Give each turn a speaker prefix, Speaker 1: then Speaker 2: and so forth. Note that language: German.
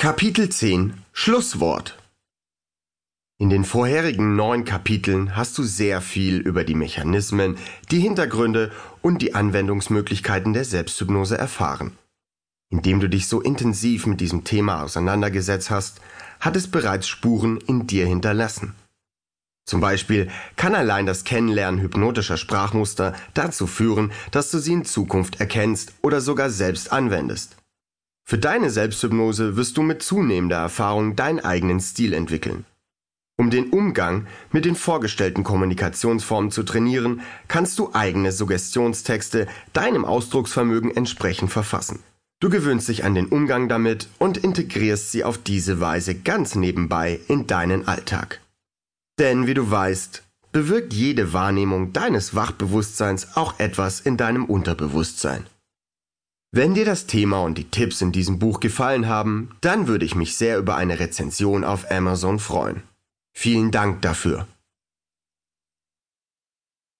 Speaker 1: Kapitel 10 Schlusswort In den vorherigen neun Kapiteln hast du sehr viel über die Mechanismen, die Hintergründe und die Anwendungsmöglichkeiten der Selbsthypnose erfahren. Indem du dich so intensiv mit diesem Thema auseinandergesetzt hast, hat es bereits Spuren in dir hinterlassen. Zum Beispiel kann allein das Kennenlernen hypnotischer Sprachmuster dazu führen, dass du sie in Zukunft erkennst oder sogar selbst anwendest. Für deine Selbsthypnose wirst du mit zunehmender Erfahrung deinen eigenen Stil entwickeln. Um den Umgang mit den vorgestellten Kommunikationsformen zu trainieren, kannst du eigene Suggestionstexte deinem Ausdrucksvermögen entsprechend verfassen. Du gewöhnst dich an den Umgang damit und integrierst sie auf diese Weise ganz nebenbei in deinen Alltag. Denn wie du weißt, bewirkt jede Wahrnehmung deines Wachbewusstseins auch etwas in deinem Unterbewusstsein. Wenn dir das Thema und die Tipps in diesem Buch gefallen haben, dann würde ich mich sehr über eine Rezension auf Amazon freuen. Vielen Dank dafür.